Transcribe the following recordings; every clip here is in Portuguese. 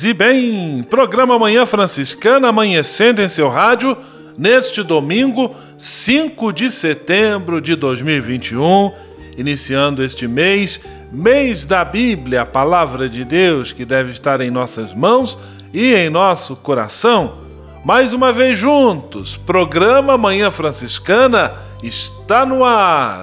Paz e bem, programa Manhã Franciscana amanhecendo em seu rádio neste domingo, 5 de setembro de 2021, iniciando este mês, mês da Bíblia, a palavra de Deus que deve estar em nossas mãos e em nosso coração. Mais uma vez juntos, programa Manhã Franciscana está no ar.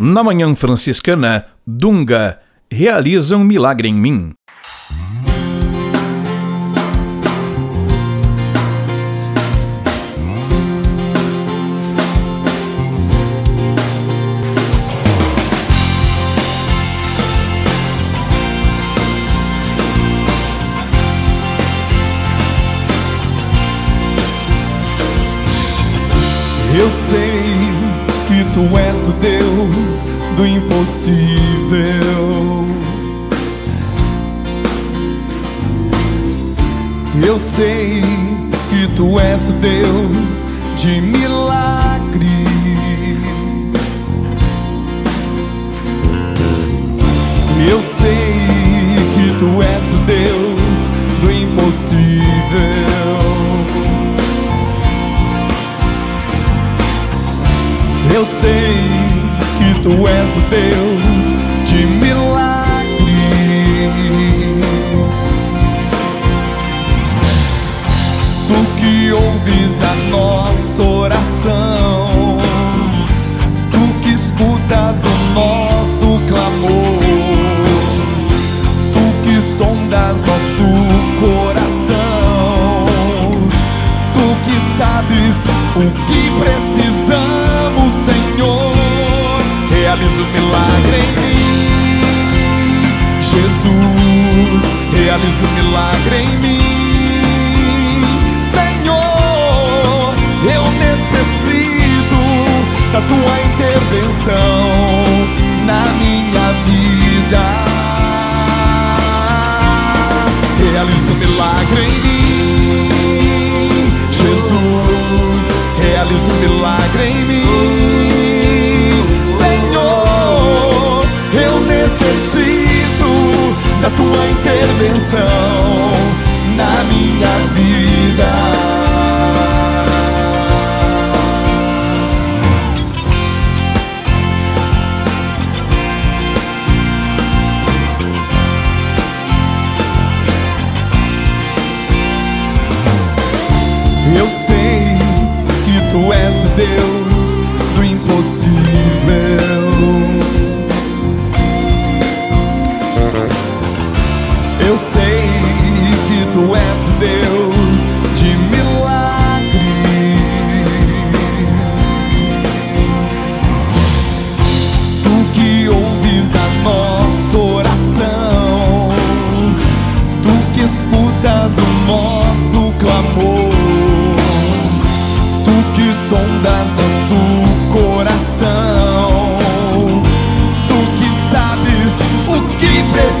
Na Manhã Franciscana, Dunga realiza um milagre em mim. Eu sei que tu és o Deus do impossível. Eu sei que tu és o Deus de milagres. Eu sei que tu és o Deus do impossível. Eu sei tu és o Deus de milagres. Tu que ouves a nossa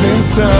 tua intervenção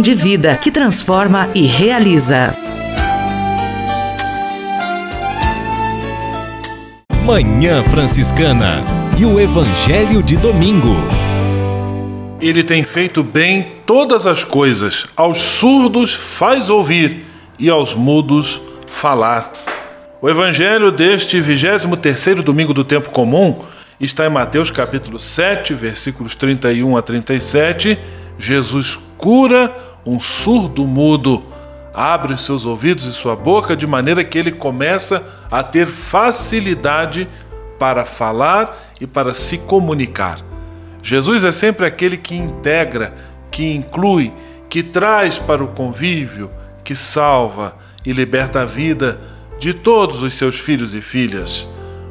de vida que transforma e realiza. Manhã Franciscana e o Evangelho de Domingo. Ele tem feito bem todas as coisas, aos surdos faz ouvir e aos mudos falar. O evangelho deste 23º domingo do tempo comum está em Mateus capítulo 7, versículos 31 a 37. Jesus cura um surdo mudo, abre os seus ouvidos e sua boca de maneira que ele começa a ter facilidade para falar e para se comunicar. Jesus é sempre aquele que integra, que inclui, que traz para o convívio, que salva e liberta a vida de todos os seus filhos e filhas.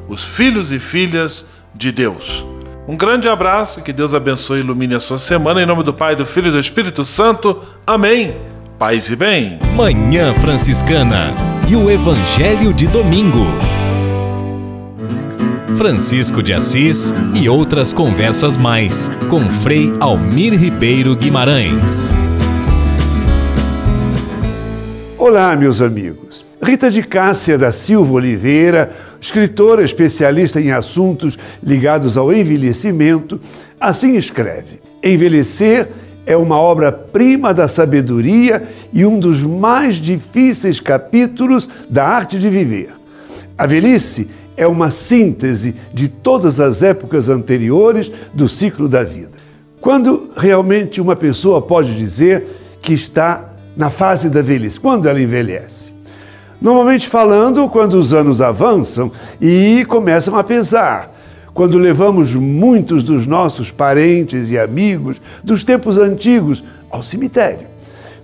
os filhos e filhas de Deus. Um grande abraço, que Deus abençoe e ilumine a sua semana. Em nome do Pai, do Filho e do Espírito Santo. Amém. Paz e bem. Manhã Franciscana e o Evangelho de Domingo. Francisco de Assis e outras conversas mais com Frei Almir Ribeiro Guimarães. Olá, meus amigos. Rita de Cássia da Silva Oliveira, escritora especialista em assuntos ligados ao envelhecimento, assim escreve: Envelhecer é uma obra-prima da sabedoria e um dos mais difíceis capítulos da arte de viver. A velhice é uma síntese de todas as épocas anteriores do ciclo da vida. Quando realmente uma pessoa pode dizer que está na fase da velhice? Quando ela envelhece? Normalmente falando, quando os anos avançam e começam a pesar. Quando levamos muitos dos nossos parentes e amigos dos tempos antigos ao cemitério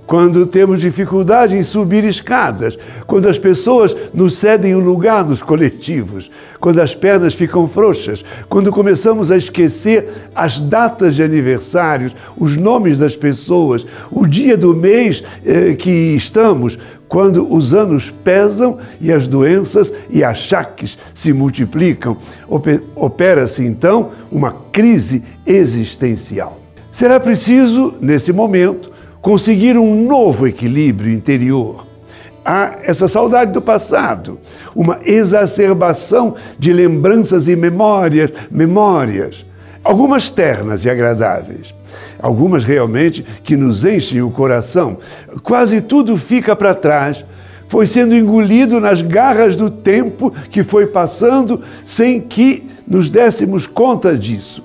quando temos dificuldade em subir escadas, quando as pessoas nos cedem o lugar nos coletivos, quando as pernas ficam frouxas, quando começamos a esquecer as datas de aniversários, os nomes das pessoas, o dia do mês eh, que estamos, quando os anos pesam e as doenças e achaques se multiplicam, opera-se então uma crise existencial. Será preciso, nesse momento, conseguir um novo equilíbrio interior. Há essa saudade do passado, uma exacerbação de lembranças e memórias, memórias, algumas ternas e agradáveis, algumas realmente que nos enchem o coração. Quase tudo fica para trás, foi sendo engolido nas garras do tempo que foi passando sem que nos dessemos conta disso.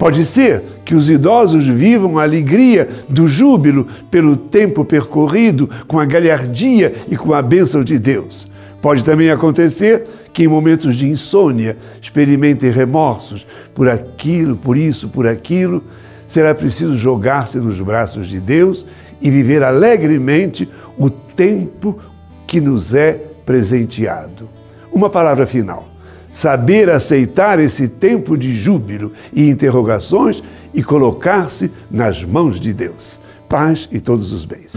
Pode ser que os idosos vivam a alegria do júbilo pelo tempo percorrido com a galhardia e com a bênção de Deus. Pode também acontecer que em momentos de insônia experimentem remorsos por aquilo, por isso, por aquilo. Será preciso jogar-se nos braços de Deus e viver alegremente o tempo que nos é presenteado. Uma palavra final saber aceitar esse tempo de júbilo e interrogações e colocar-se nas mãos de Deus. Paz e todos os bens.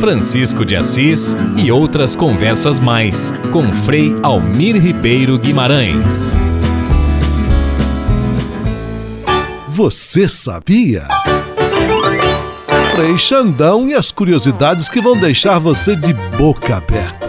Francisco de Assis e outras conversas mais com Frei Almir Ribeiro Guimarães. Você sabia? Frei Xandão e as curiosidades que vão deixar você de boca aberta.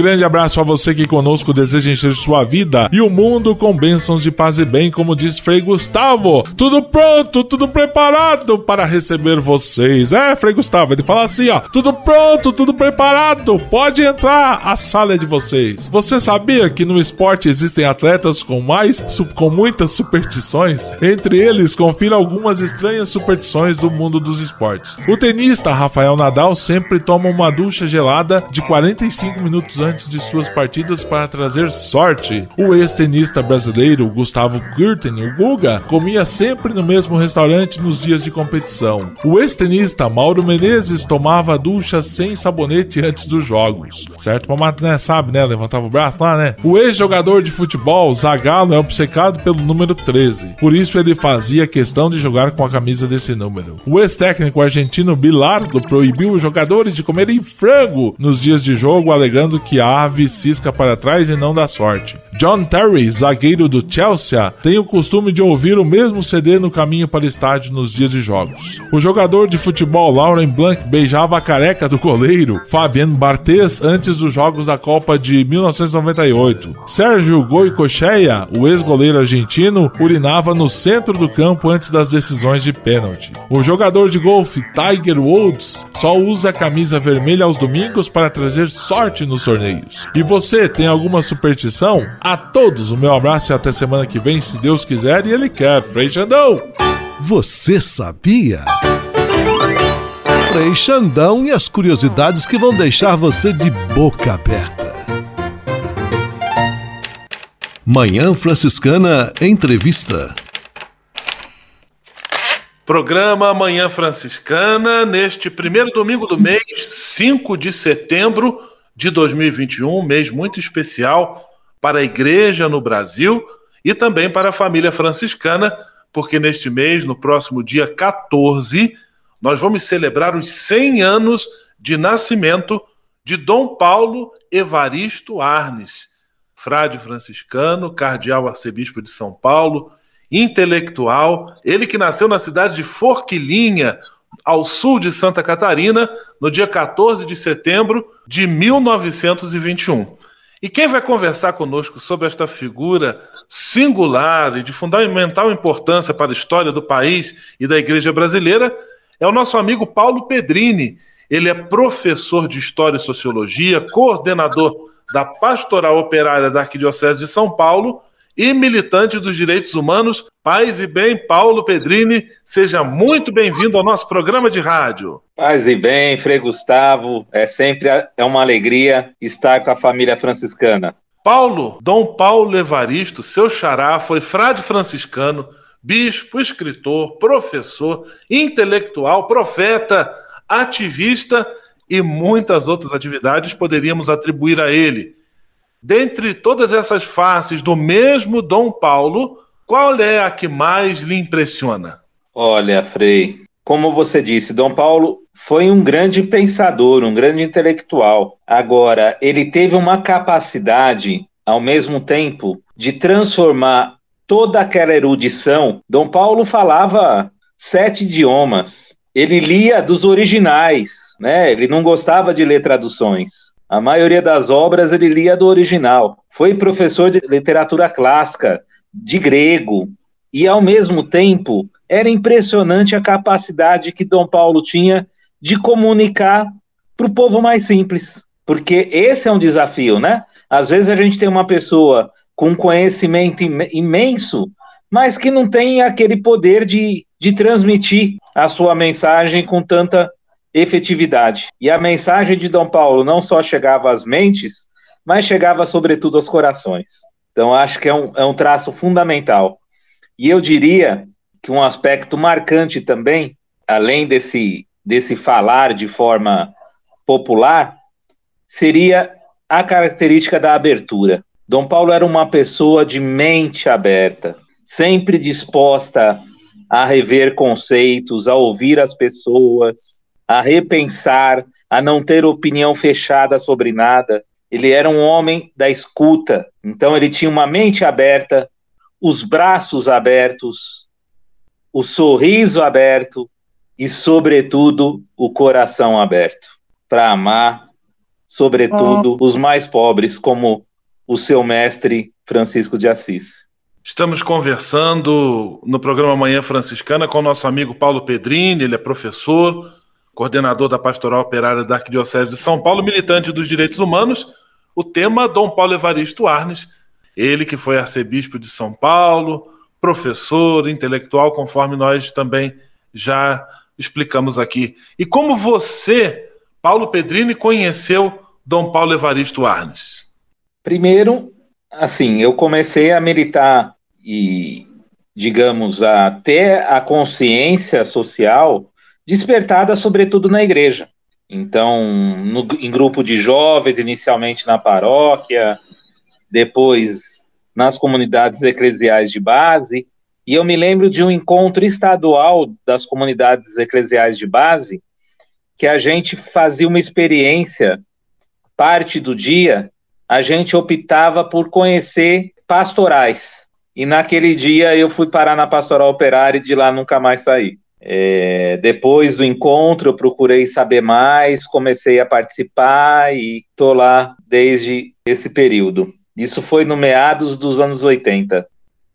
Grande abraço a você que conosco deseja encher sua vida e o mundo com bênçãos de paz e bem, como diz Frei Gustavo. Tudo pronto, tudo preparado para receber vocês. É, Frei Gustavo, ele fala assim, ó, tudo pronto, tudo preparado, pode entrar, a sala é de vocês. Você sabia que no esporte existem atletas com mais, com muitas superstições? Entre eles, confira algumas estranhas superstições do mundo dos esportes. O tenista Rafael Nadal sempre toma uma ducha gelada de 45 minutos antes de suas partidas para trazer sorte. O ex-tenista brasileiro Gustavo Kirten, o Guga, comia sempre no mesmo restaurante nos dias de competição. O ex-tenista Mauro Menezes tomava ducha sem sabonete antes dos jogos. Certo? Pra né, sabe, né? Levantava o braço lá, né? O ex-jogador de futebol, Zagallo, é obcecado pelo número 13. Por isso ele fazia questão de jogar com a camisa desse número. O ex-técnico argentino Bilardo proibiu os jogadores de comerem frango nos dias de jogo, alegando que a ave cisca para trás e não dá sorte. John Terry, zagueiro do Chelsea, tem o costume de ouvir o mesmo CD no caminho para o estádio nos dias de jogos. O jogador de futebol Lauren Blanc beijava a careca do goleiro Fabien Barthez antes dos jogos da Copa de 1998. Sérgio Goicoechea, o ex-goleiro argentino, urinava no centro do campo antes das decisões de pênalti. O jogador de golfe Tiger Woods só usa a camisa vermelha aos domingos para trazer sorte nos torneios. E você tem alguma superstição? A todos o meu abraço e até semana que vem, se Deus quiser e Ele quer. Frei Xandão! Você sabia? Frei Xandão e as curiosidades que vão deixar você de boca aberta. Manhã Franciscana Entrevista. Programa Manhã Franciscana, neste primeiro domingo do mês, 5 de setembro de 2021, um mês muito especial para a igreja no Brasil e também para a família franciscana, porque neste mês, no próximo dia 14, nós vamos celebrar os 100 anos de nascimento de Dom Paulo Evaristo Arnes, frade franciscano, cardeal arcebispo de São Paulo, intelectual, ele que nasceu na cidade de Forquilinha, ao sul de Santa Catarina, no dia 14 de setembro de 1921. E quem vai conversar conosco sobre esta figura singular e de fundamental importância para a história do país e da igreja brasileira é o nosso amigo Paulo Pedrini. Ele é professor de História e Sociologia, coordenador da Pastoral Operária da Arquidiocese de São Paulo e militante dos direitos humanos. Paz e bem, Paulo Pedrini, seja muito bem-vindo ao nosso programa de rádio. Paz e bem, Frei Gustavo, é sempre é uma alegria estar com a família franciscana. Paulo, Dom Paulo Evaristo, seu xará, foi frade franciscano, bispo, escritor, professor, intelectual, profeta, ativista e muitas outras atividades poderíamos atribuir a ele. Dentre todas essas faces do mesmo Dom Paulo, qual é a que mais lhe impressiona? Olha, Frei, como você disse, Dom Paulo foi um grande pensador, um grande intelectual. Agora, ele teve uma capacidade, ao mesmo tempo, de transformar toda aquela erudição. Dom Paulo falava sete idiomas. Ele lia dos originais, né? Ele não gostava de ler traduções. A maioria das obras ele lia do original. Foi professor de literatura clássica, de grego, e ao mesmo tempo era impressionante a capacidade que Dom Paulo tinha de comunicar para o povo mais simples. Porque esse é um desafio, né? Às vezes a gente tem uma pessoa com conhecimento imenso, mas que não tem aquele poder de, de transmitir a sua mensagem com tanta efetividade. E a mensagem de Dom Paulo não só chegava às mentes, mas chegava sobretudo aos corações. Então, acho que é um, é um traço fundamental. E eu diria que um aspecto marcante também, além desse, desse falar de forma popular, seria a característica da abertura. Dom Paulo era uma pessoa de mente aberta, sempre disposta a rever conceitos, a ouvir as pessoas, a repensar, a não ter opinião fechada sobre nada. Ele era um homem da escuta, então ele tinha uma mente aberta, os braços abertos, o sorriso aberto e, sobretudo, o coração aberto para amar, sobretudo, os mais pobres, como o seu mestre Francisco de Assis. Estamos conversando no programa Manhã Franciscana com o nosso amigo Paulo Pedrini, ele é professor, coordenador da Pastoral Operária da Arquidiocese de São Paulo, militante dos direitos humanos, o tema Dom Paulo Evaristo Arnes, ele que foi arcebispo de São Paulo, professor, intelectual, conforme nós também já explicamos aqui. E como você, Paulo Pedrini, conheceu Dom Paulo Evaristo Arnes? Primeiro, assim, eu comecei a militar e, digamos, a ter a consciência social despertada sobretudo na igreja. Então, no, em grupo de jovens, inicialmente na paróquia, depois nas comunidades eclesiais de base, e eu me lembro de um encontro estadual das comunidades eclesiais de base, que a gente fazia uma experiência, parte do dia, a gente optava por conhecer pastorais. E naquele dia eu fui parar na pastoral operária e de lá nunca mais saí. É, depois do encontro, eu procurei saber mais, comecei a participar e estou lá desde esse período. Isso foi no meados dos anos 80.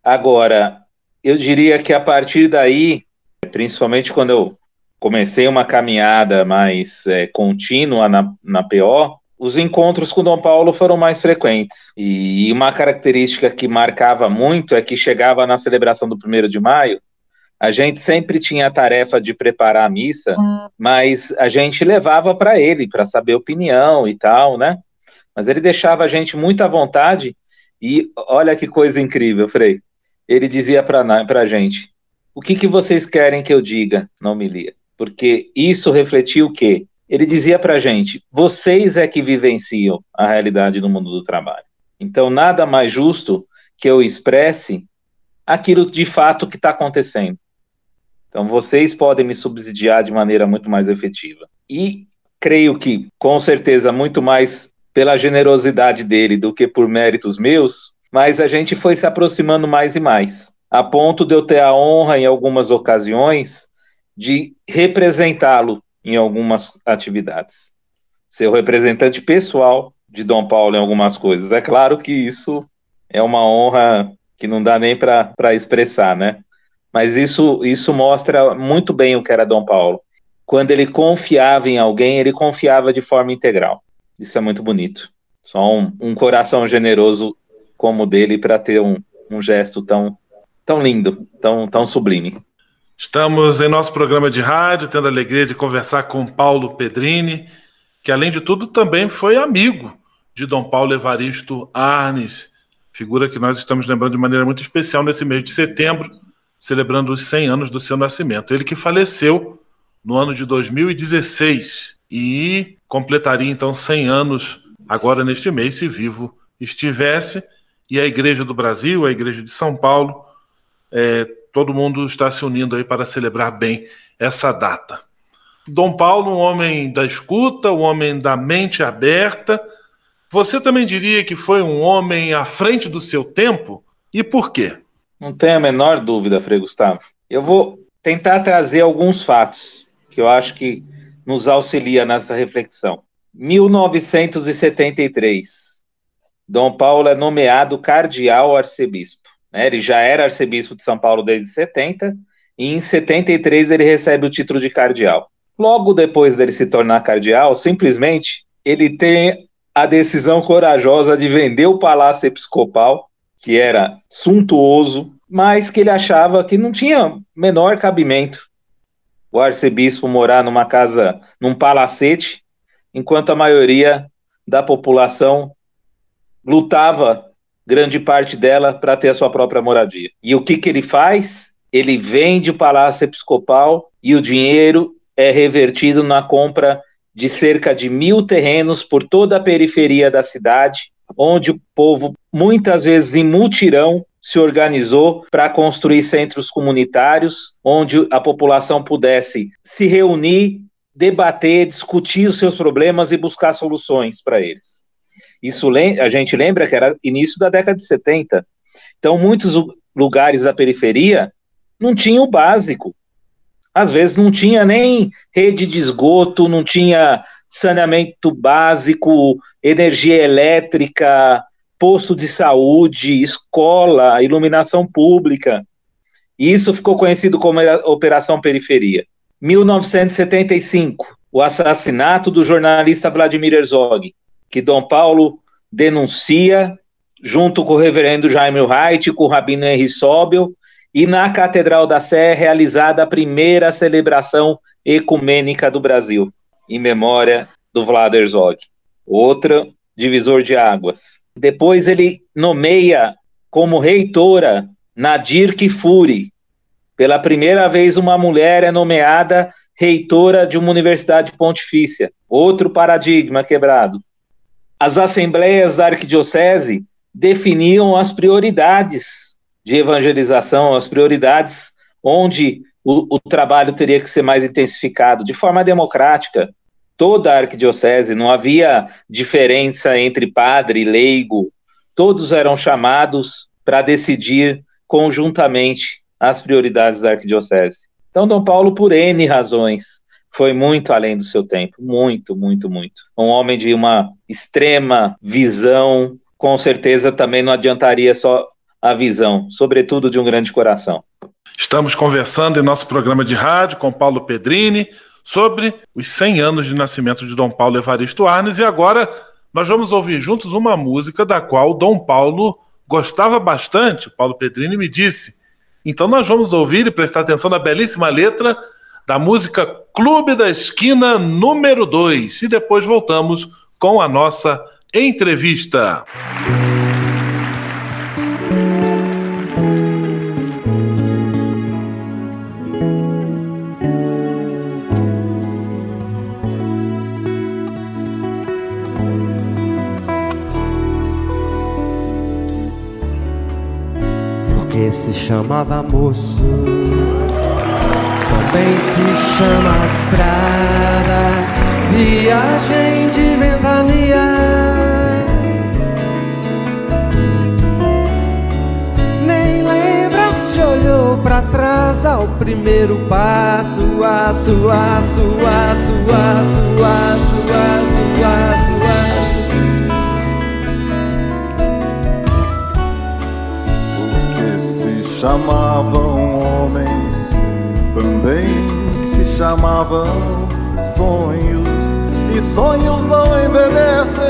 Agora, eu diria que a partir daí, principalmente quando eu comecei uma caminhada mais é, contínua na, na PO, os encontros com Dom Paulo foram mais frequentes. E uma característica que marcava muito é que chegava na celebração do 1 de maio, a gente sempre tinha a tarefa de preparar a missa, hum. mas a gente levava para ele para saber opinião e tal, né? Mas ele deixava a gente muito à vontade e olha que coisa incrível, Frei. Ele dizia para a gente: o que, que vocês querem que eu diga na homilia? Porque isso refletia o quê? ele dizia para a gente: vocês é que vivenciam a realidade do mundo do trabalho. Então, nada mais justo que eu expresse aquilo de fato que está acontecendo. Então, vocês podem me subsidiar de maneira muito mais efetiva. E creio que, com certeza, muito mais pela generosidade dele do que por méritos meus, mas a gente foi se aproximando mais e mais, a ponto de eu ter a honra, em algumas ocasiões, de representá-lo em algumas atividades. Ser o representante pessoal de Dom Paulo em algumas coisas. É claro que isso é uma honra que não dá nem para expressar, né? Mas isso, isso mostra muito bem o que era Dom Paulo. Quando ele confiava em alguém, ele confiava de forma integral. Isso é muito bonito. Só um, um coração generoso como o dele para ter um, um gesto tão, tão lindo, tão, tão sublime. Estamos em nosso programa de rádio, tendo a alegria de conversar com Paulo Pedrini, que além de tudo também foi amigo de Dom Paulo Evaristo Arnes, figura que nós estamos lembrando de maneira muito especial nesse mês de setembro, celebrando os 100 anos do seu nascimento. Ele que faleceu no ano de 2016 e completaria então 100 anos agora neste mês, se vivo estivesse. E a Igreja do Brasil, a Igreja de São Paulo, é, todo mundo está se unindo aí para celebrar bem essa data. Dom Paulo, um homem da escuta, um homem da mente aberta. Você também diria que foi um homem à frente do seu tempo? E por quê? Não tenho a menor dúvida, Frei Gustavo. Eu vou tentar trazer alguns fatos que eu acho que nos auxilia nessa reflexão. 1973, Dom Paulo é nomeado cardeal arcebispo. Né? Ele já era arcebispo de São Paulo desde 70, e em 73 ele recebe o título de cardeal. Logo depois dele se tornar cardeal, simplesmente ele tem a decisão corajosa de vender o palácio episcopal, que era suntuoso, mas que ele achava que não tinha menor cabimento o arcebispo morar numa casa, num palacete, enquanto a maioria da população lutava grande parte dela para ter a sua própria moradia. E o que, que ele faz? Ele vende o palácio episcopal e o dinheiro é revertido na compra de cerca de mil terrenos por toda a periferia da cidade, onde o povo, muitas vezes em mutirão, se organizou para construir centros comunitários, onde a população pudesse se reunir, debater, discutir os seus problemas e buscar soluções para eles. Isso a gente lembra que era início da década de 70. Então, muitos lugares da periferia não tinham o básico. Às vezes não tinha nem rede de esgoto, não tinha saneamento básico, energia elétrica, posto de saúde, escola, iluminação pública. E isso ficou conhecido como Operação Periferia. 1975, o assassinato do jornalista Vladimir Herzog que Dom Paulo denuncia, junto com o reverendo Jaime Wright, com o rabino Henry Sobel, e na Catedral da Sé é realizada a primeira celebração ecumênica do Brasil, em memória do Vlad Herzog. Outra divisor de águas. Depois ele nomeia como reitora Nadir Kifuri. Pela primeira vez, uma mulher é nomeada reitora de uma universidade pontifícia. Outro paradigma quebrado as assembleias da arquidiocese definiam as prioridades de evangelização, as prioridades onde o, o, trabalho teria que ser mais intensificado, de forma democrática. Toda a arquidiocese, não havia diferença entre padre e leigo, todos eram chamados para decidir conjuntamente as prioridades da arquidiocese. Então, Dom Paulo, por N razões, foi muito além do seu tempo, muito, muito, muito. Um homem de uma extrema visão, com certeza também não adiantaria só a visão, sobretudo de um grande coração. Estamos conversando em nosso programa de rádio com Paulo Pedrini sobre os 100 anos de nascimento de Dom Paulo Evaristo Arnes e agora nós vamos ouvir juntos uma música da qual Dom Paulo gostava bastante. Paulo Pedrini me disse. Então nós vamos ouvir e prestar atenção na belíssima letra da música Clube da Esquina número 2. E depois voltamos com a nossa entrevista. porque se chamava moço. Também se chamava estrada, viagem de ventania. Nem lembra se olhou pra trás ao primeiro passo, aço, aço, aço, aço, aço, aço, aço, aço. Chamavam homens, também se chamavam sonhos, e sonhos não envelhecem.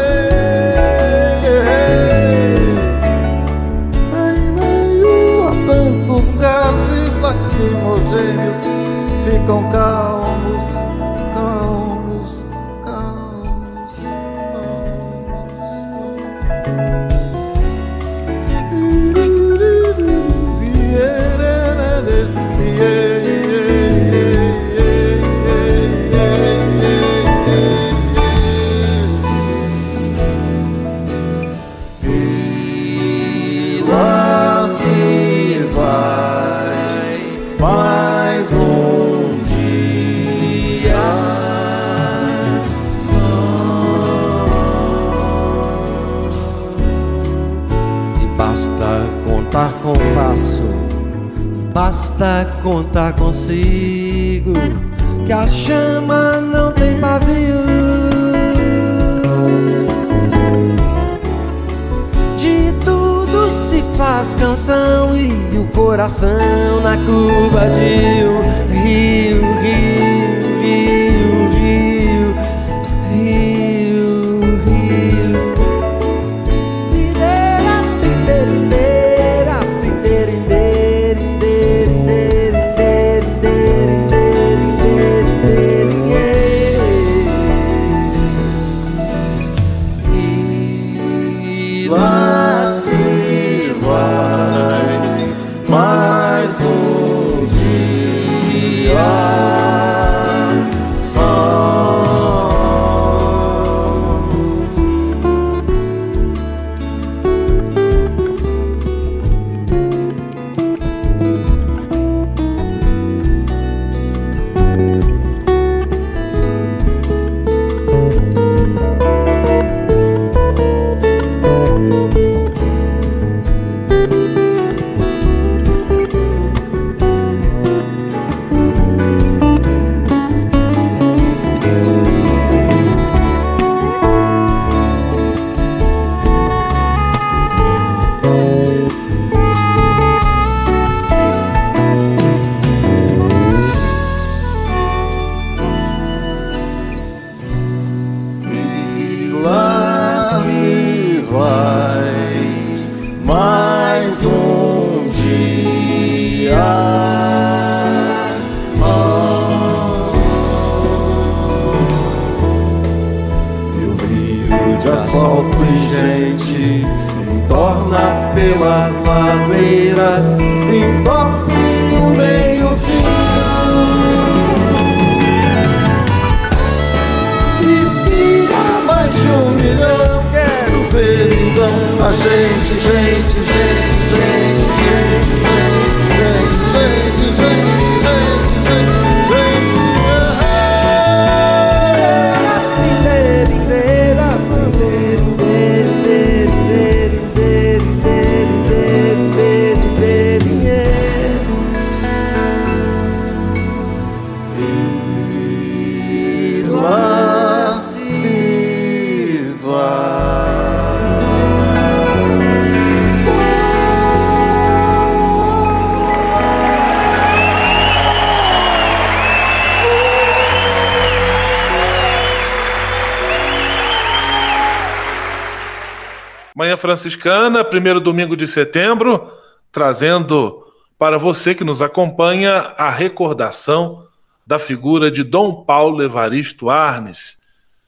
Franciscana, primeiro domingo de setembro, trazendo para você que nos acompanha a recordação da figura de Dom Paulo Evaristo Arnes,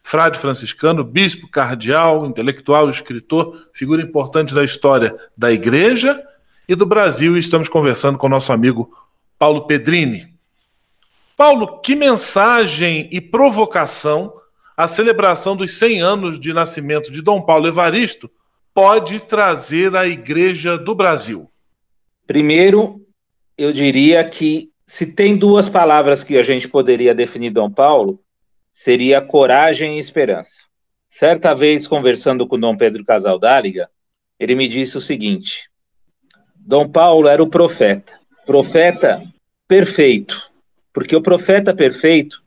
frade franciscano, bispo cardeal, intelectual, escritor, figura importante da história da Igreja e do Brasil. E estamos conversando com nosso amigo Paulo Pedrini. Paulo, que mensagem e provocação a celebração dos 100 anos de nascimento de Dom Paulo Evaristo pode trazer à Igreja do Brasil? Primeiro, eu diria que se tem duas palavras que a gente poderia definir Dom Paulo, seria coragem e esperança. Certa vez, conversando com Dom Pedro Casaldáliga, ele me disse o seguinte: Dom Paulo era o profeta, profeta perfeito, porque o profeta perfeito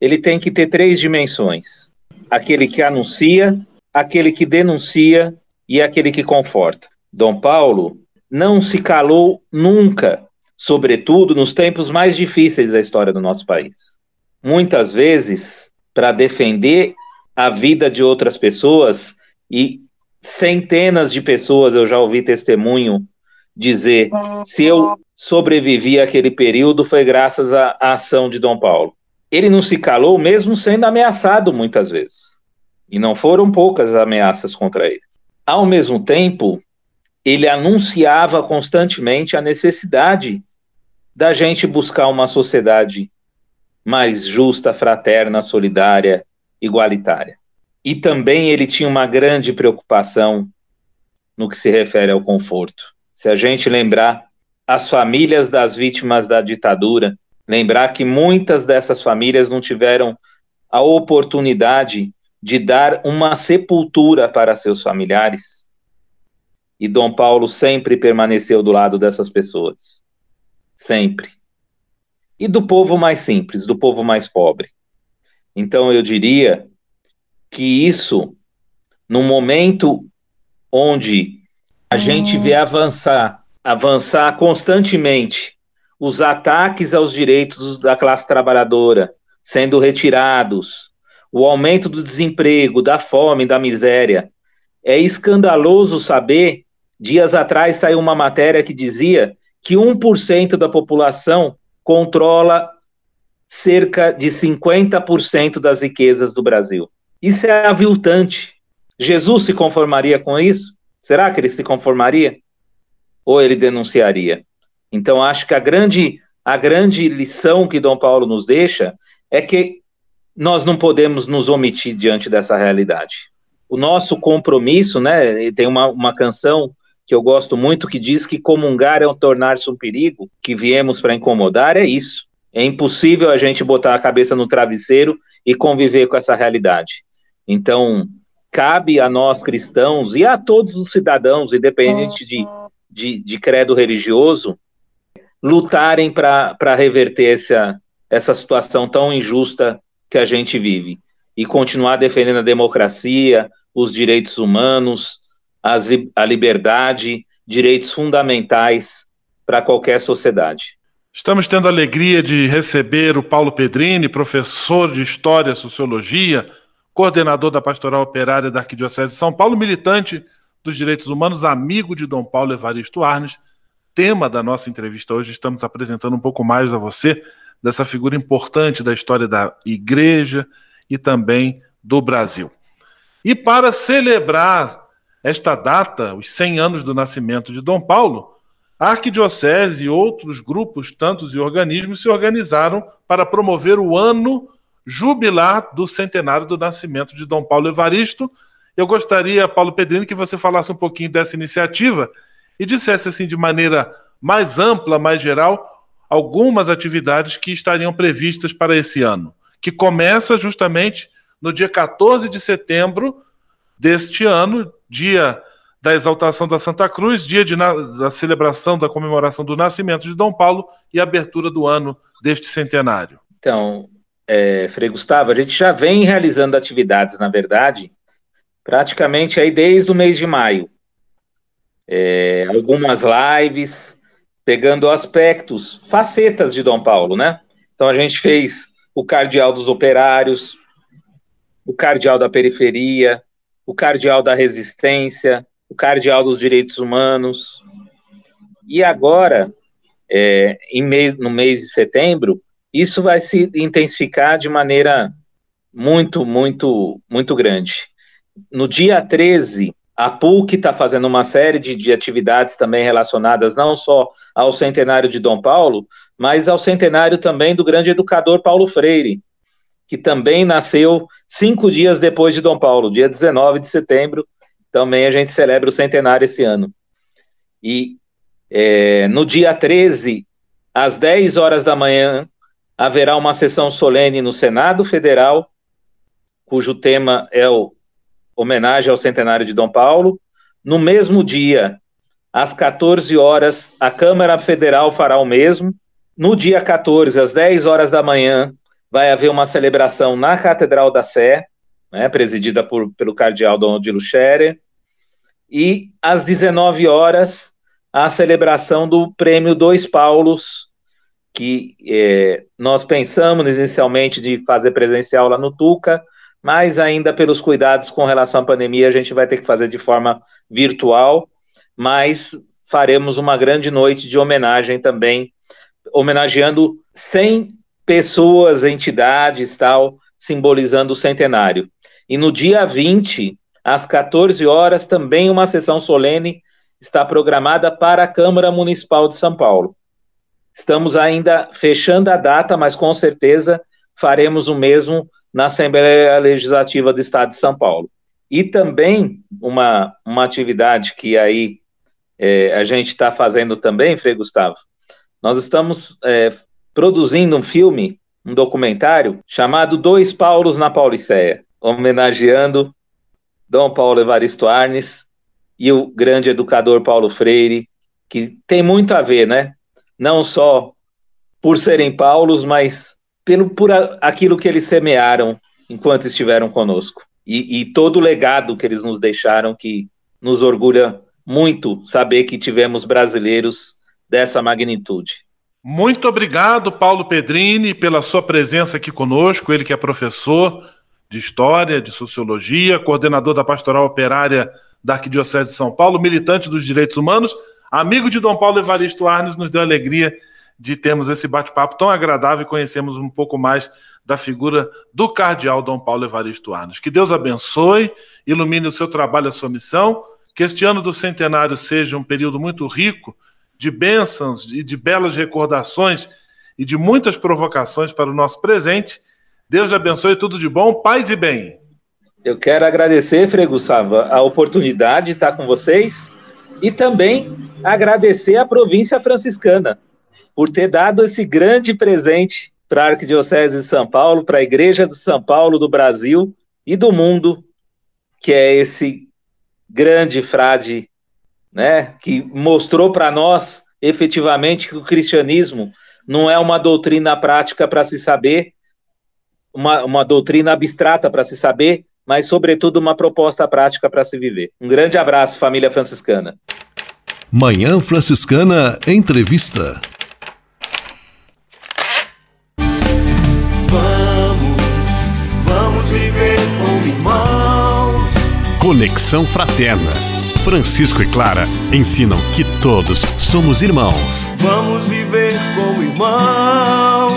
ele tem que ter três dimensões: aquele que anuncia, aquele que denuncia e aquele que conforta. Dom Paulo não se calou nunca, sobretudo nos tempos mais difíceis da história do nosso país. Muitas vezes, para defender a vida de outras pessoas, e centenas de pessoas eu já ouvi testemunho dizer: se eu sobrevivi àquele período foi graças à, ação de Dom Paulo. Ele não se calou, mesmo sendo ameaçado muitas vezes. E não foram poucas ameaças contra ele. Ao mesmo tempo, ele anunciava constantemente a necessidade da gente buscar uma sociedade mais justa, fraterna, solidária, igualitária. E também ele tinha uma grande preocupação no que se refere ao conforto. Se a gente lembrar as famílias das vítimas da ditadura, lembrar que muitas dessas famílias não tiveram a oportunidade de dar uma sepultura para seus familiares. E Dom Paulo sempre permaneceu do lado dessas pessoas. Sempre. E do povo mais simples, do povo mais pobre. Então eu diria que isso, no momento onde a gente vê avançar, avançar constantemente os ataques aos direitos da classe trabalhadora sendo retirados, o aumento do desemprego, da fome, da miséria. É escandaloso saber, dias atrás saiu uma matéria que dizia que 1% da população controla cerca de 50% das riquezas do Brasil. Isso é aviltante. Jesus se conformaria com isso? Será que ele se conformaria? Ou ele denunciaria? Então, acho que a grande, a grande lição que Dom Paulo nos deixa é que nós não podemos nos omitir diante dessa realidade. O nosso compromisso, né? Tem uma, uma canção que eu gosto muito que diz que comungar é um tornar-se um perigo, que viemos para incomodar, é isso. É impossível a gente botar a cabeça no travesseiro e conviver com essa realidade. Então, cabe a nós cristãos e a todos os cidadãos, independente de, de, de credo religioso, lutarem para reverter essa, essa situação tão injusta que a gente vive e continuar defendendo a democracia, os direitos humanos, as, a liberdade, direitos fundamentais para qualquer sociedade. Estamos tendo a alegria de receber o Paulo Pedrini, professor de História e Sociologia, coordenador da Pastoral Operária da Arquidiocese de São Paulo, militante dos direitos humanos, amigo de Dom Paulo Evaristo Arnes. Tema da nossa entrevista hoje, estamos apresentando um pouco mais a você dessa figura importante da história da igreja e também do Brasil. E para celebrar esta data, os 100 anos do nascimento de Dom Paulo, a Arquidiocese e outros grupos, tantos e organismos, se organizaram para promover o ano jubilar do centenário do nascimento de Dom Paulo Evaristo. Eu gostaria, Paulo Pedrino, que você falasse um pouquinho dessa iniciativa e dissesse assim de maneira mais ampla, mais geral, algumas atividades que estariam previstas para esse ano, que começa justamente no dia 14 de setembro deste ano, dia da exaltação da Santa Cruz, dia de, da celebração da comemoração do nascimento de Dom Paulo e abertura do ano deste centenário. Então, é, Frei Gustavo, a gente já vem realizando atividades, na verdade, praticamente aí desde o mês de maio. É, algumas lives, pegando aspectos, facetas de Dom Paulo, né? Então a gente fez o cardeal dos operários, o cardeal da periferia, o cardeal da resistência, o cardeal dos direitos humanos. E agora, é, mês, no mês de setembro, isso vai se intensificar de maneira muito, muito, muito grande. No dia 13, a PUC está fazendo uma série de, de, atividades também relacionadas não só ao centenário de Dom Paulo, mas ao centenário também do grande educador Paulo Freire, que também nasceu cinco dias depois de Dom Paulo, dia 19 de setembro. Também a gente celebra o centenário esse ano. E É, no dia 13, às 10 horas da manhã, haverá uma sessão solene no Senado Federal, cujo tema é o homenagem ao centenário de Dom Paulo. No mesmo dia, às 14 horas, a Câmara Federal fará o mesmo. No dia 14, às 10 horas da manhã, vai haver uma celebração na Catedral da Sé, né, presidida por, pelo cardeal Dom Odilo Scherer. E às 19 horas, a celebração do Prêmio Dois Paulos, que é, nós pensamos inicialmente de fazer presencial lá no Tuca, mas ainda pelos cuidados com relação à pandemia, a gente vai ter que fazer de forma virtual, mas faremos uma grande noite de homenagem também, homenageando 100 pessoas, entidades, tal, simbolizando o centenário. E no dia 20, às 14 horas, também uma sessão solene está programada para a Câmara Municipal de São Paulo. Estamos ainda fechando a data, mas com certeza faremos o mesmo na Assembleia Legislativa do Estado de São Paulo. E também uma, uma atividade que aí é, a gente está fazendo também, Frei Gustavo, nós estamos é, produzindo um filme, um documentário, chamado Dois Paulos na Pauliceia, homenageando Dom Paulo Evaristo Arnes e o grande educador Paulo Freire, que tem muito a ver, né? Não só por serem Paulos, mas pelo, por a, aquilo que eles semearam enquanto estiveram conosco. E, e todo o legado que eles nos deixaram, que nos orgulha muito saber que tivemos brasileiros dessa magnitude. Muito obrigado, Paulo Pedrini, pela sua presença aqui conosco. Ele que é professor de História, de Sociologia, coordenador da Pastoral Operária da Arquidiocese de São Paulo, militante dos direitos humanos, amigo de Dom Paulo Evaristo Arnes, nos deu alegria de termos esse bate-papo tão agradável e conhecermos um pouco mais da figura do cardeal Dom Paulo Evaristo Arnes. Que Deus abençoe, ilumine o seu trabalho, a sua missão, que este ano do centenário seja um período muito rico de bênçãos e de belas recordações e de muitas provocações para o nosso presente. Deus abençoe tudo de bom, paz e bem. Eu quero agradecer, Frei Gustavo, a oportunidade de estar com vocês e também agradecer à província franciscana por ter dado esse grande presente para a Arquidiocese de São Paulo, para a Igreja de São Paulo do Brasil e do mundo, que é esse grande frade, né, que mostrou para nós efetivamente que o cristianismo não é uma doutrina prática para se saber, uma, uma doutrina abstrata para se saber, mas, sobretudo, uma proposta prática para se viver. Um grande abraço, família franciscana. Manhã Franciscana Entrevista. Conexão Fraterna. Francisco e Clara ensinam que todos somos irmãos. Vamos viver como irmãos,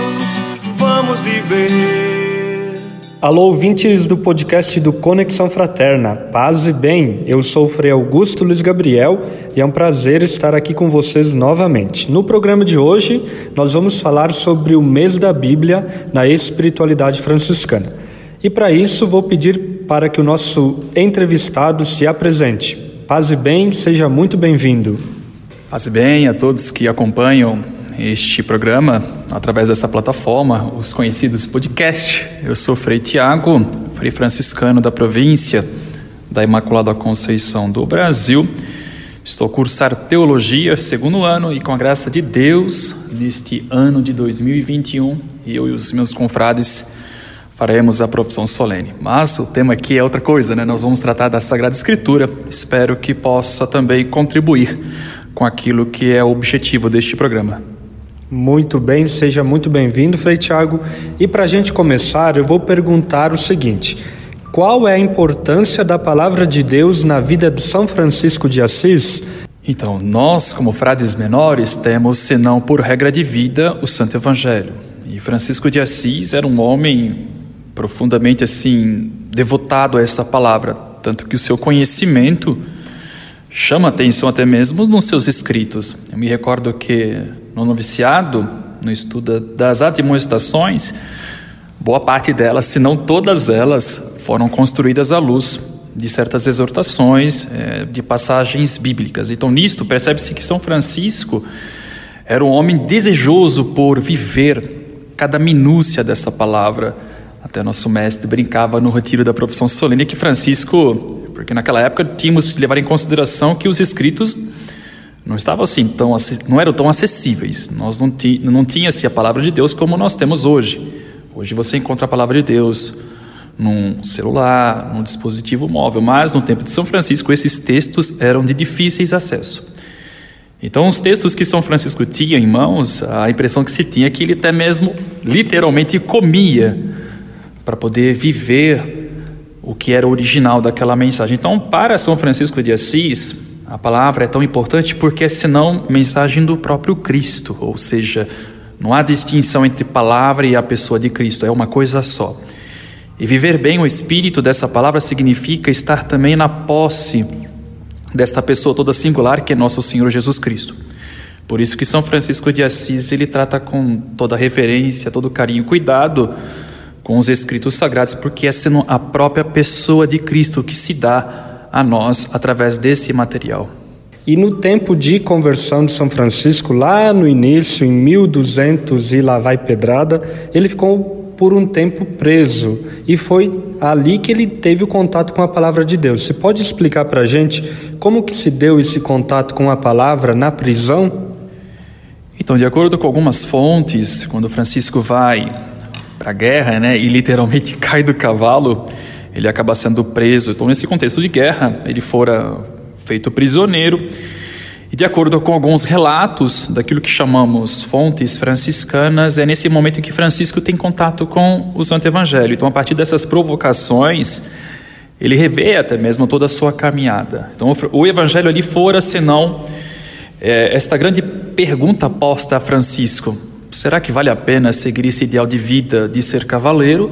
vamos viver. Alô, ouvintes do podcast do Conexão Fraterna. Paz e bem, eu sou o Frei Augusto Luiz Gabriel e é um prazer estar aqui com vocês novamente. No programa de hoje, nós vamos falar sobre o mês da Bíblia na espiritualidade franciscana. E para isso, vou pedir para que o nosso entrevistado se apresente. Paz e bem, seja muito bem-vindo. Paz e bem a todos que acompanham este programa através dessa plataforma, os conhecidos podcast. Eu sou Frei Tiago, Frei franciscano da província da Imaculada Conceição do Brasil. Estou a cursar teologia, segundo ano, e com a graça de Deus, neste ano de 2021, eu e os meus confrades faremos a profissão solene. Mas o tema aqui é outra coisa, né? Nós vamos tratar da Sagrada Escritura. Espero que possa também contribuir com aquilo que é o objetivo deste programa. Muito bem, seja muito bem-vindo, Frei Tiago. E para a gente começar, eu vou perguntar o seguinte: qual é a importância da palavra de Deus na vida de São Francisco de Assis? Então, nós, como frades menores, temos, senão por regra de vida, o Santo Evangelho. E Francisco de Assis era um homem profundamente assim devotado a essa palavra, tanto que o seu conhecimento chama atenção até mesmo nos seus escritos. Eu me recordo que no noviciado, no estudo das admoestações, boa parte delas, se não todas elas, foram construídas à luz de certas exortações, é, de passagens bíblicas. Então, nisto, percebe-se que São Francisco era um homem desejoso por viver cada minúcia dessa palavra. Até nosso mestre brincava no retiro da profissão solene que Francisco, porque naquela época tínhamos que levar em consideração que os escritos não estavam assim tão não eram tão acessíveis. Nós não, ti, não tinha-se a palavra de Deus como nós temos hoje. Hoje você encontra a palavra de Deus num celular, num dispositivo móvel, mas no tempo de São Francisco esses textos eram de difíceis acesso. Então, os textos que São Francisco tinha em mãos, a impressão que se tinha é que ele até mesmo literalmente comia para poder viver o que era original daquela mensagem. Então, para São Francisco de Assis, a palavra é tão importante porque é senão mensagem do próprio Cristo, ou seja, não há distinção entre palavra e a pessoa de Cristo, é uma coisa só. E viver bem o espírito dessa palavra significa estar também na posse desta pessoa toda singular que é nosso Senhor Jesus Cristo. Por isso que São Francisco de Assis ele trata com toda reverência, todo carinho, cuidado com os escritos sagrados, porque é sendo a própria pessoa de Cristo que se dá a nós através desse material. E no tempo de conversão de São Francisco, lá no início, em 1200 e lá vai pedrada, ele ficou por um tempo preso e foi ali que ele teve o contato com a palavra de Deus. Você pode explicar para a gente como que se deu esse contato com a palavra na prisão? Então, de acordo com algumas fontes, quando Francisco vai para a guerra, né, e literalmente cai do cavalo, ele acaba sendo preso. Então, nesse contexto de guerra, ele fora feito prisioneiro e de acordo com alguns relatos daquilo que chamamos fontes franciscanas, é nesse momento que Francisco tem contato com o Santo Evangelho. Então, a partir dessas provocações, ele revê até mesmo toda a sua caminhada. Então, o Evangelho ali fora senão é, esta grande pergunta posta a Francisco: será que vale a pena seguir esse ideal de vida de ser cavaleiro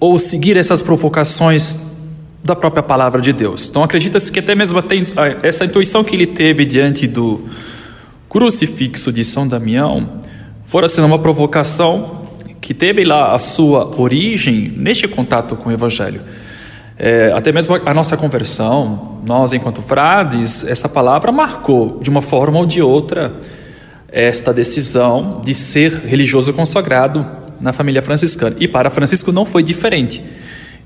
ou seguir essas provocações da própria palavra de Deus. Então acredita-se que até mesmo essa intuição que ele teve diante do crucifixo de São Damião fora sendo uma provocação que teve lá a sua origem neste contato com o Evangelho. É, até mesmo a nossa conversão, nós enquanto frades, essa palavra marcou de uma forma ou de outra esta decisão de ser religioso consagrado na família franciscana. E para Francisco não foi diferente.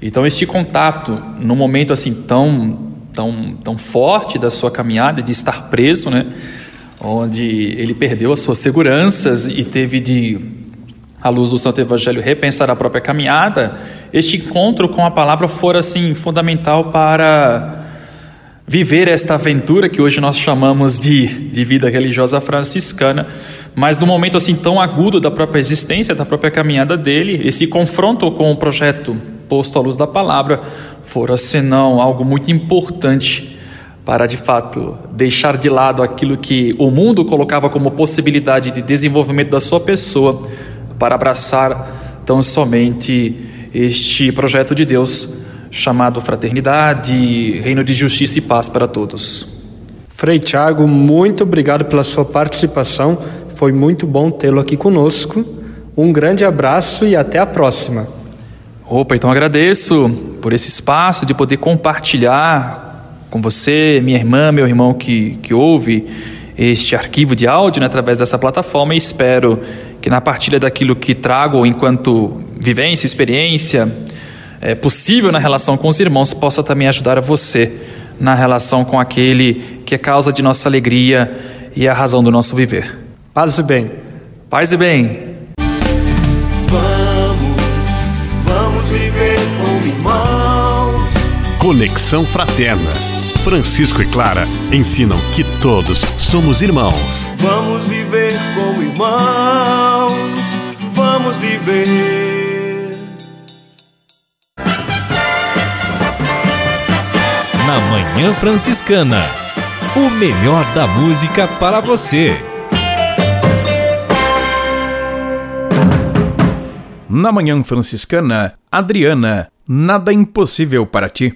Então este contato, num momento assim tão, tão, tão forte da sua caminhada, de estar preso, né? onde ele perdeu as suas seguranças e teve de, à luz do Santo Evangelho, repensar a própria caminhada, este encontro com a palavra fora assim fundamental para viver esta aventura que hoje nós chamamos de, de vida religiosa franciscana, mas no momento assim tão agudo da própria existência, da própria caminhada dele, esse confronto com o projeto posto à luz da palavra, fora senão algo muito importante para de fato deixar de lado aquilo que o mundo colocava como possibilidade de desenvolvimento da sua pessoa, para abraçar tão somente este projeto de Deus chamado fraternidade, reino de justiça e paz para todos. Frei Tiago, muito obrigado pela sua participação. Foi muito bom tê-lo aqui conosco. Um grande abraço e até a próxima. Opa, então agradeço por esse espaço de poder compartilhar com você, minha irmã, meu irmão que, que ouve este arquivo de áudio né, através dessa plataforma e espero que na partilha daquilo que trago enquanto vivência, experiência é, possível na relação com os irmãos possa também ajudar a você na relação com aquele que é causa de nossa alegria e a razão do nosso viver. Paz e bem. Paz e bem. Conexão Fraterna. Francisco e Clara ensinam que todos somos irmãos. Vamos viver como irmãos, Na Manhã Franciscana, o melhor da música para você. Na Manhã Franciscana, Adriana, nada impossível para ti.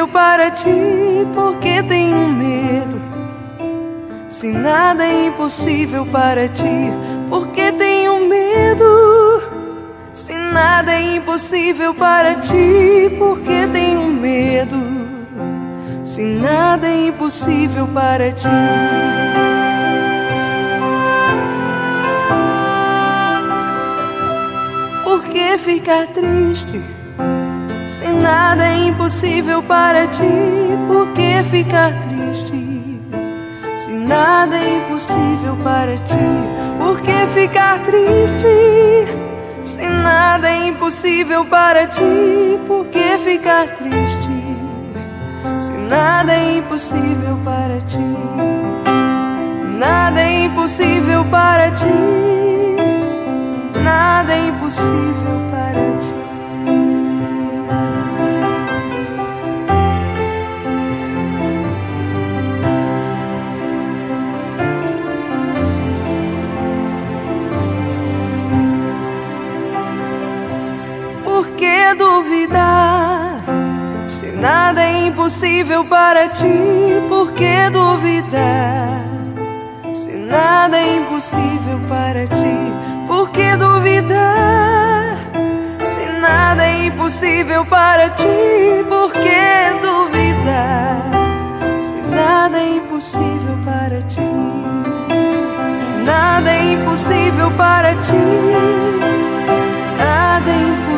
Impossível para ti, por que tenho medo? Se nada é impossível para ti, por que tenho medo? Se nada é impossível para ti, por que tenho medo? Se nada é impossível para ti. Por que ficar triste? Se nada é impossível para ti, por que ficar triste? Se nada é impossível para ti, por que ficar triste? Se nada é impossível para ti, por que ficar triste? Se nada é impossível para ti, nada é impossível para ti, nada é impossível para ti. Duvidar? Se nada é impossível para ti, por que duvidar? Se nada é impossível para ti, por que duvidar? Se nada é impossível para ti, por que duvidar? Se nada é impossível para ti, nada é impossível para ti, nada é impossível.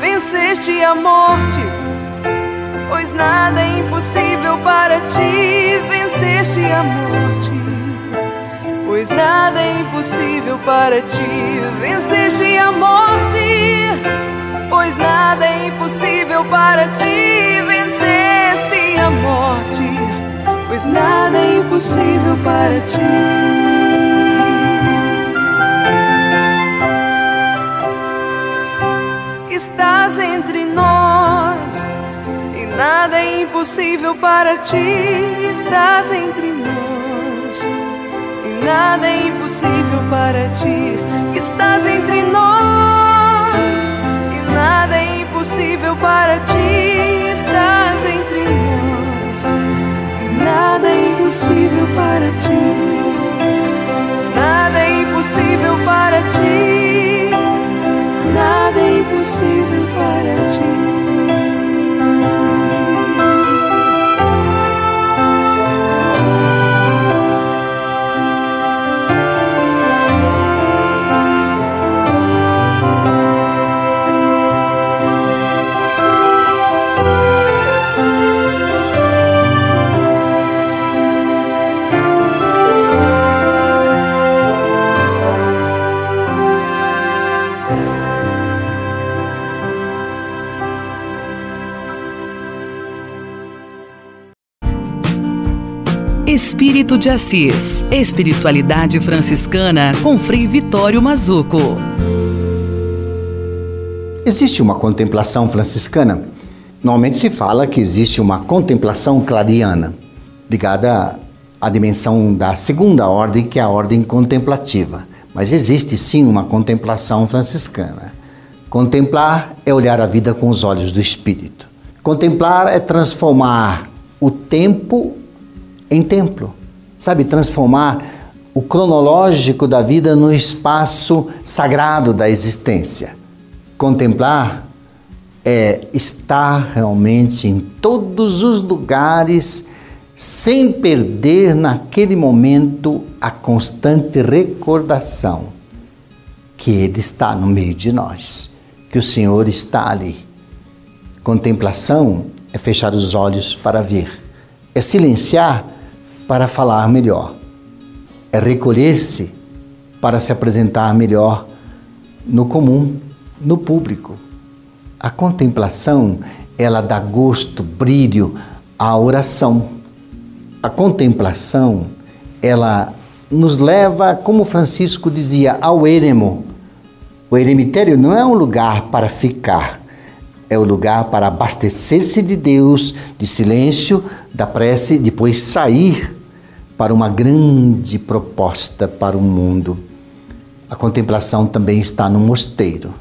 Venceste a morte, pois nada é impossível ti. Venceste a morte, pois nada é impossível para ti. Venceste a morte, pois nada é impossível para ti. Venceste a morte, pois nada é impossível para ti. Estás entre nós e nada impossível para ti. Estás entre nós e nada é impossível para ti. Estás entre nós e nada é impossível para ti. Estás entre nós e nada é impossível para ti. Nada é impossível para ti. Espírito de Assis. Espiritualidade franciscana com Frei Vitório Mazuco. Existe uma contemplação franciscana? Normalmente se fala que existe uma contemplação clariana, ligada à dimensão da segunda ordem, que é a ordem contemplativa. Mas existe sim uma contemplação franciscana. Contemplar é olhar a vida com os olhos do espírito. Contemplar é transformar o tempo em templo. Sabe, transformar o cronológico da vida no espaço sagrado da existência. Contemplar é estar realmente em todos os lugares sem perder naquele momento a constante recordação que Ele está no meio de nós, que o Senhor está ali. Contemplação é fechar os olhos para ver, é silenciar para falar melhor, é recolher-se para se apresentar melhor no comum, no público. A contemplação, ela dá gosto, brilho à oração. A contemplação, ela nos leva, como Francisco dizia, ao eremo. O eremitério não é um lugar para ficar, é o um lugar para abastecer-se de Deus, de silêncio, da prece, depois sair para uma grande proposta para o mundo. A contemplação também está no mosteiro.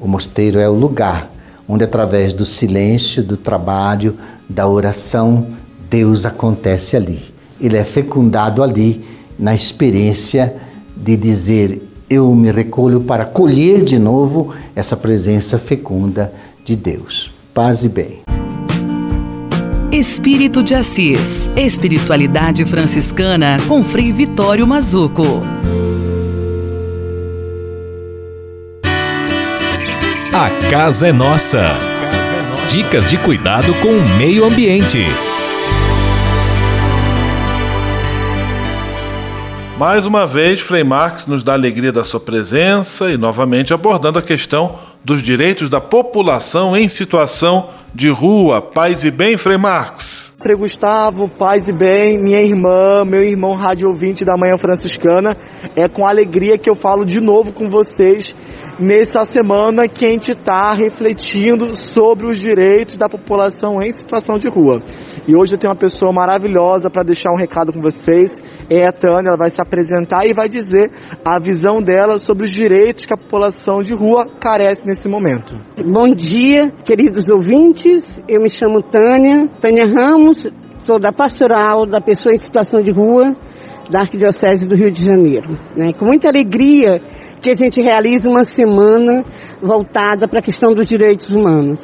O mosteiro é o lugar onde, através do silêncio, do trabalho, da oração, Deus acontece ali. Ele é fecundado ali na experiência de dizer: Eu me recolho para colher de novo essa presença fecunda de Deus. Paz e bem. Espírito de Assis. Espiritualidade franciscana com Frei Vitório Mazuco. A casa é nossa. Dicas de cuidado com o meio ambiente. Mais uma vez, Frei Marx nos dá a alegria da sua presença e novamente abordando a questão dos direitos da população em situação de rua. Paz e bem, Frei Marx. Frei Gustavo, paz e bem, minha irmã, meu irmão rádio ouvinte da Manhã Franciscana. É com alegria que eu falo de novo com vocês nessa semana que a gente está refletindo sobre os direitos da população em situação de rua. E hoje eu tenho uma pessoa maravilhosa para deixar um recado com vocês. É a Tânia, ela vai se apresentar e vai dizer a visão dela sobre os direitos que a população de rua carece nesse momento. Bom dia, queridos ouvintes. Eu me chamo Tânia, Tânia Ramos, sou da Pastoral da Pessoa em Situação de Rua da Arquidiocese do Rio de Janeiro. Né? Com muita alegria que a gente realiza uma semana voltada para a questão dos direitos humanos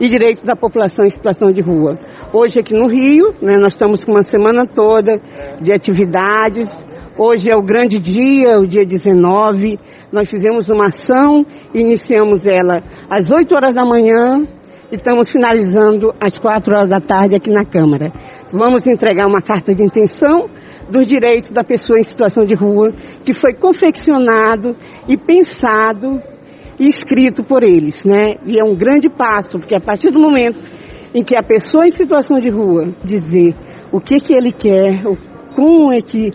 e direitos da população em situação de rua. Hoje aqui no Rio, né, nós estamos com uma semana toda de atividades. Hoje é o grande dia, o dia 19. Nós fizemos uma ação, iniciamos ela às 8 horas da manhã estamos finalizando às 4 horas da tarde aqui na Câmara. Vamos entregar uma carta de intenção dos direitos da pessoa em situação de rua, que foi confeccionado e pensado e escrito por eles, né? E é um grande passo, porque a partir do momento em que a pessoa em situação de rua dizer o que que ele quer, como é que,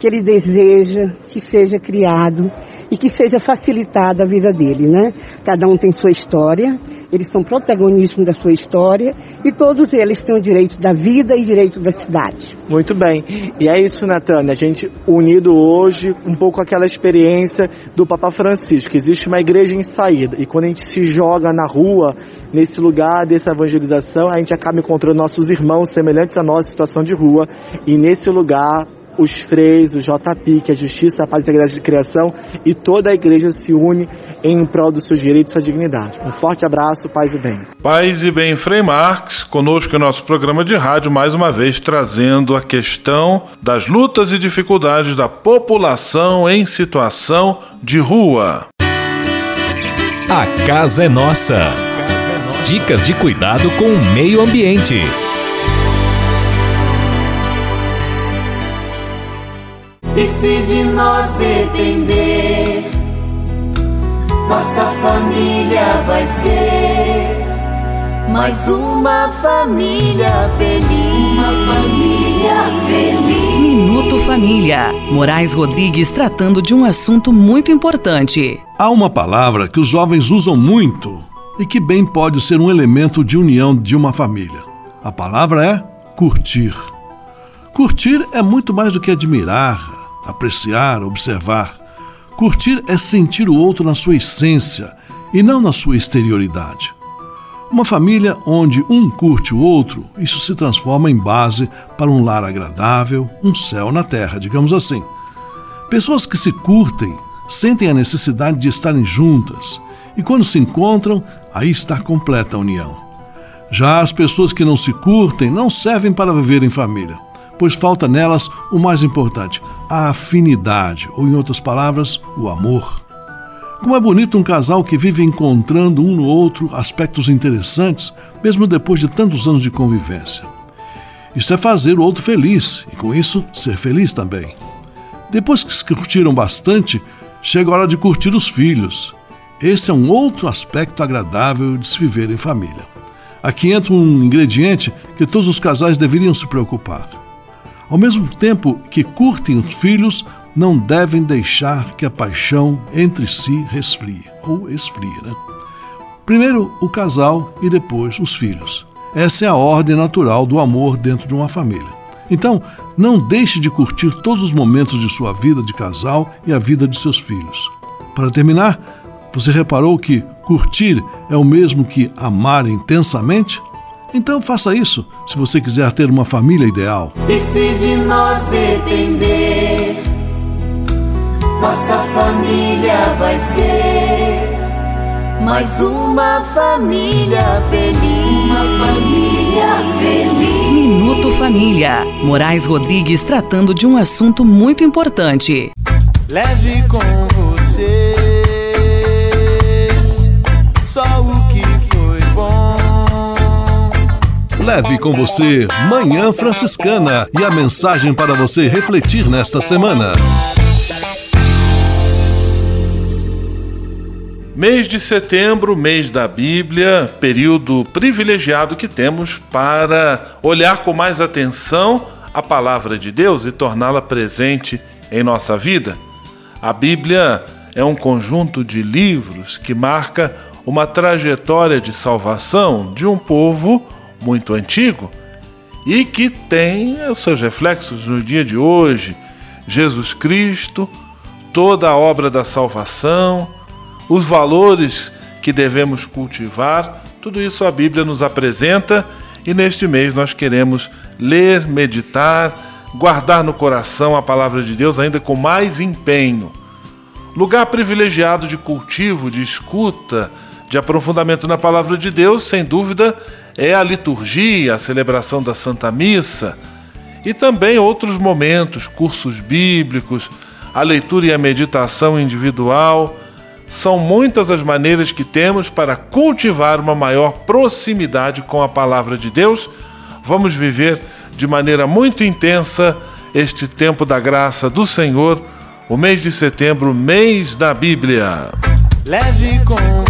que ele deseja que seja criado e que seja facilitada a vida dele, né? Cada um tem sua história, eles são protagonistas da sua história e todos eles têm o direito da vida e direito da cidade. Muito bem. E é isso, Natânia, a gente unido hoje um pouco aquela experiência do Papa Francisco. Existe uma igreja em saída e quando a gente se joga na rua, nesse lugar dessa evangelização, a gente acaba encontrando nossos irmãos semelhantes à nossa situação de rua e nesse lugar os freis, o JPI, que é a Justiça, a Paz e a Igreja de Criação, e toda a igreja se une em prol dos seus direitos e sua dignidade. Um forte abraço, paz e bem. Paz e bem, Frei Marx, conosco em nosso programa de rádio, mais uma vez trazendo a questão das lutas e dificuldades da população em situação de rua. A casa é nossa. Dicas de cuidado com o meio ambiente. E se de nós depender, nossa família vai ser mais uma família feliz. Uma família feliz. Minuto Família. Moraes Rodrigues tratando de um assunto muito importante. Há uma palavra que os jovens usam muito e que bem pode ser um elemento de união de uma família. A palavra é curtir. Curtir é muito mais do que admirar, apreciar, observar. Curtir é sentir o outro na sua essência e não na sua exterioridade. Uma família onde um curte o outro, isso se transforma em base para um lar agradável, um céu na terra, digamos assim. Pessoas que se curtem sentem a necessidade de estarem juntas e, quando se encontram, aí está completa a união. Já as pessoas que não se curtem não servem para viver em família pois falta nelas o mais importante, a afinidade, ou em outras palavras, o amor. Como é bonito um casal que vive encontrando um no outro aspectos interessantes, mesmo depois de tantos anos de convivência. Isso é fazer o outro feliz e, com isso, ser feliz também. Depois que se curtiram bastante, chega a hora de curtir os filhos. Esse é um outro aspecto agradável de se viver em família. Aqui entra um ingrediente que todos os casais deveriam se preocupar Ao mesmo tempo que curtem os filhos, não devem deixar que a paixão entre si resfrie ou esfrie. Né? Primeiro o casal e depois os filhos. Essa é a ordem natural do amor dentro de uma família. Então, não deixe de curtir todos os momentos de sua vida de casal e a vida de seus filhos. Para terminar, você reparou que curtir é o mesmo que amar intensamente? Então faça isso se você quiser ter uma família ideal. E se de nós depender, nossa família vai ser mais uma família feliz. Uma família feliz. Minuto Família. Moraes Rodrigues tratando de um assunto muito importante. Leve com Leve com você Manhã Franciscana e a mensagem para você refletir nesta semana. Mês de setembro, mês da Bíblia, período privilegiado que temos para olhar com mais atenção a palavra de Deus e torná-la presente em nossa vida. A Bíblia é um conjunto de livros que marca uma trajetória de salvação de um povo muito antigo e que tem os seus reflexos no dia de hoje. Jesus Cristo, toda a obra da salvação, os valores que devemos cultivar, tudo isso a Bíblia nos apresenta e neste mês nós queremos ler, meditar, guardar no coração a palavra de Deus ainda com mais empenho. Lugar privilegiado de cultivo, de escuta, de aprofundamento na palavra de Deus, sem dúvida, é a liturgia, a celebração da Santa Missa e também outros momentos, cursos bíblicos, a leitura e a meditação individual são muitas as maneiras que temos para cultivar uma maior proximidade com a palavra de Deus. Vamos viver de maneira muito intensa este tempo da graça do Senhor, o mês de setembro, mês da Bíblia. Leve com